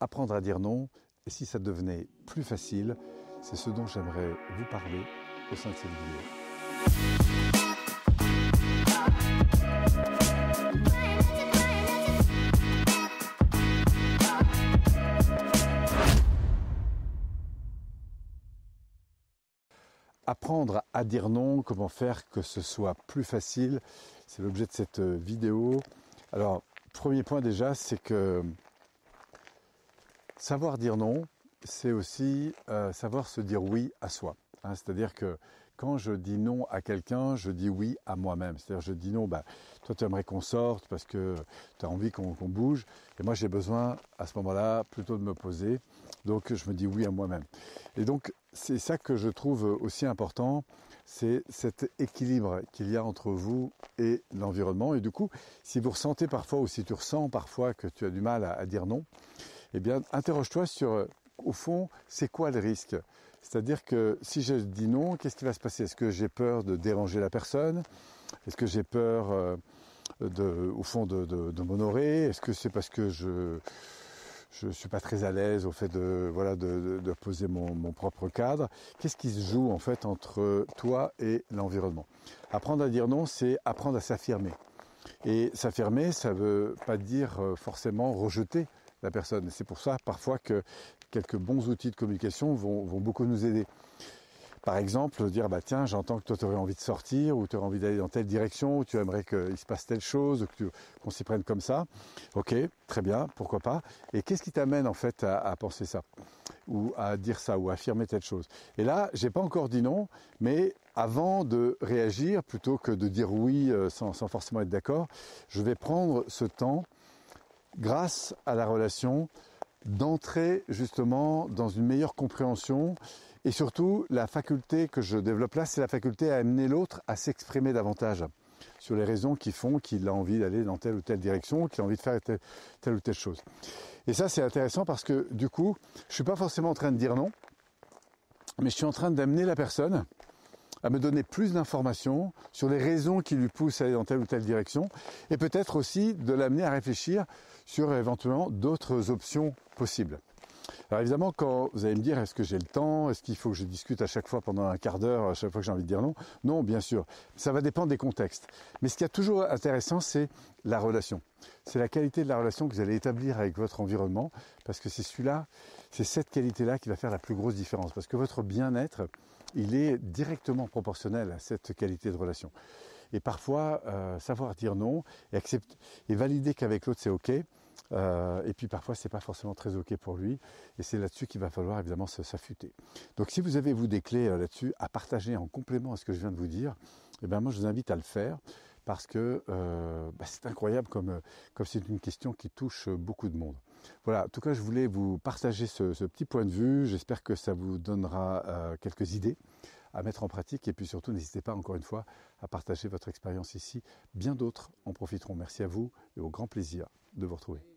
apprendre à dire non, et si ça devenait plus facile, c'est ce dont j'aimerais vous parler au sein de cette vidéo. Apprendre à dire non, comment faire que ce soit plus facile, c'est l'objet de cette vidéo. Alors, premier point déjà, c'est que savoir dire non, c'est aussi euh, savoir se dire oui à soi. Hein. C'est-à-dire que quand je dis non à quelqu'un, je dis oui à moi-même. C'est-à-dire je dis non, bah, toi tu aimerais qu'on sorte parce que tu as envie qu'on bouge, et moi j'ai besoin à ce moment-là plutôt de me poser, donc je me dis oui à moi-même. Et donc c'est ça que je trouve aussi important, c'est cet équilibre qu'il y a entre vous et l'environnement. Et du coup, si vous ressentez parfois ou si tu ressens parfois que tu as du mal à dire non, eh bien, interroge-toi sur, au fond, c'est quoi le risque? C'est-à-dire que si je dis non, qu'est-ce qui va se passer? Est-ce que j'ai peur de déranger la personne? Est-ce que j'ai peur, euh, au fond, de, m'honorer? Est-ce que c'est parce que je je suis pas très à l'aise au fait de voilà de, poser mon, propre cadre? Qu'est-ce qui se joue en fait entre toi et l'environnement? Apprendre à dire non, c'est apprendre à s'affirmer. Et s'affirmer, ça veut pas dire euh, forcément rejeter personne. C'est pour ça parfois que quelques bons outils de communication vont, beaucoup nous aider. Par exemple, dire bah tiens, j'entends que toi tu aurais envie de sortir ou tu aurais envie d'aller dans telle direction ou tu aimerais qu'il se passe telle chose qu'on s'y prenne comme ça. Ok, très bien, pourquoi pas. Et qu'est-ce qui t'amène en fait à, penser ça ou à dire ça ou à affirmer telle chose? Et là, j'ai pas encore dit non, mais avant de réagir, plutôt que de dire oui euh, sans forcément être d'accord, je vais prendre ce temps grâce à la relation, d'entrer justement dans une meilleure compréhension et surtout la faculté que je développe là, c'est la faculté à amener l'autre à s'exprimer davantage sur les raisons qui font qu'il a envie d'aller dans telle ou telle direction, qu'il a envie de faire telle, ou telle chose. Et ça c'est intéressant parce que du coup, je suis pas forcément en train de dire non, mais je suis en train d'amener la personne à me donner plus d'informations sur les raisons qui lui poussent à aller dans telle ou telle direction, et peut-être aussi de l'amener à réfléchir sur éventuellement d'autres options possibles. Alors évidemment, quand vous allez me dire est-ce que j'ai le temps, est-ce qu'il faut que je discute à chaque fois pendant un quart d'heure, à chaque fois que j'ai envie de dire non? Non, bien sûr. Ça va dépendre des contextes. Mais ce qui est toujours intéressant, c'est la relation. C'est la qualité de la relation que vous allez établir avec votre environnement, parce que c'est celui-là, c'est cette qualité-là qui va faire la plus grosse différence. Parce que votre bien-être, il est directement proportionnel à cette qualité de relation. Et parfois, euh, savoir dire non et, accepter, et valider qu'avec l'autre c'est ok. Euh, et puis parfois c'est pas forcément très ok pour lui. Et c'est là-dessus qu'il va falloir évidemment s'affûter. Donc si vous avez vous des clés euh, là-dessus à partager en complément à ce que je viens de vous dire, eh bien moi je vous invite à le faire parce que bah, c'est incroyable comme comme c'est une question qui touche beaucoup de monde. Voilà, en tout cas je voulais vous partager ce petit point de vue. J'espère que ça vous donnera quelques idées à mettre en pratique. Et puis surtout, n'hésitez pas encore une fois à partager votre expérience ici. Bien d'autres en profiteront. Merci à vous et au grand plaisir de vous retrouver.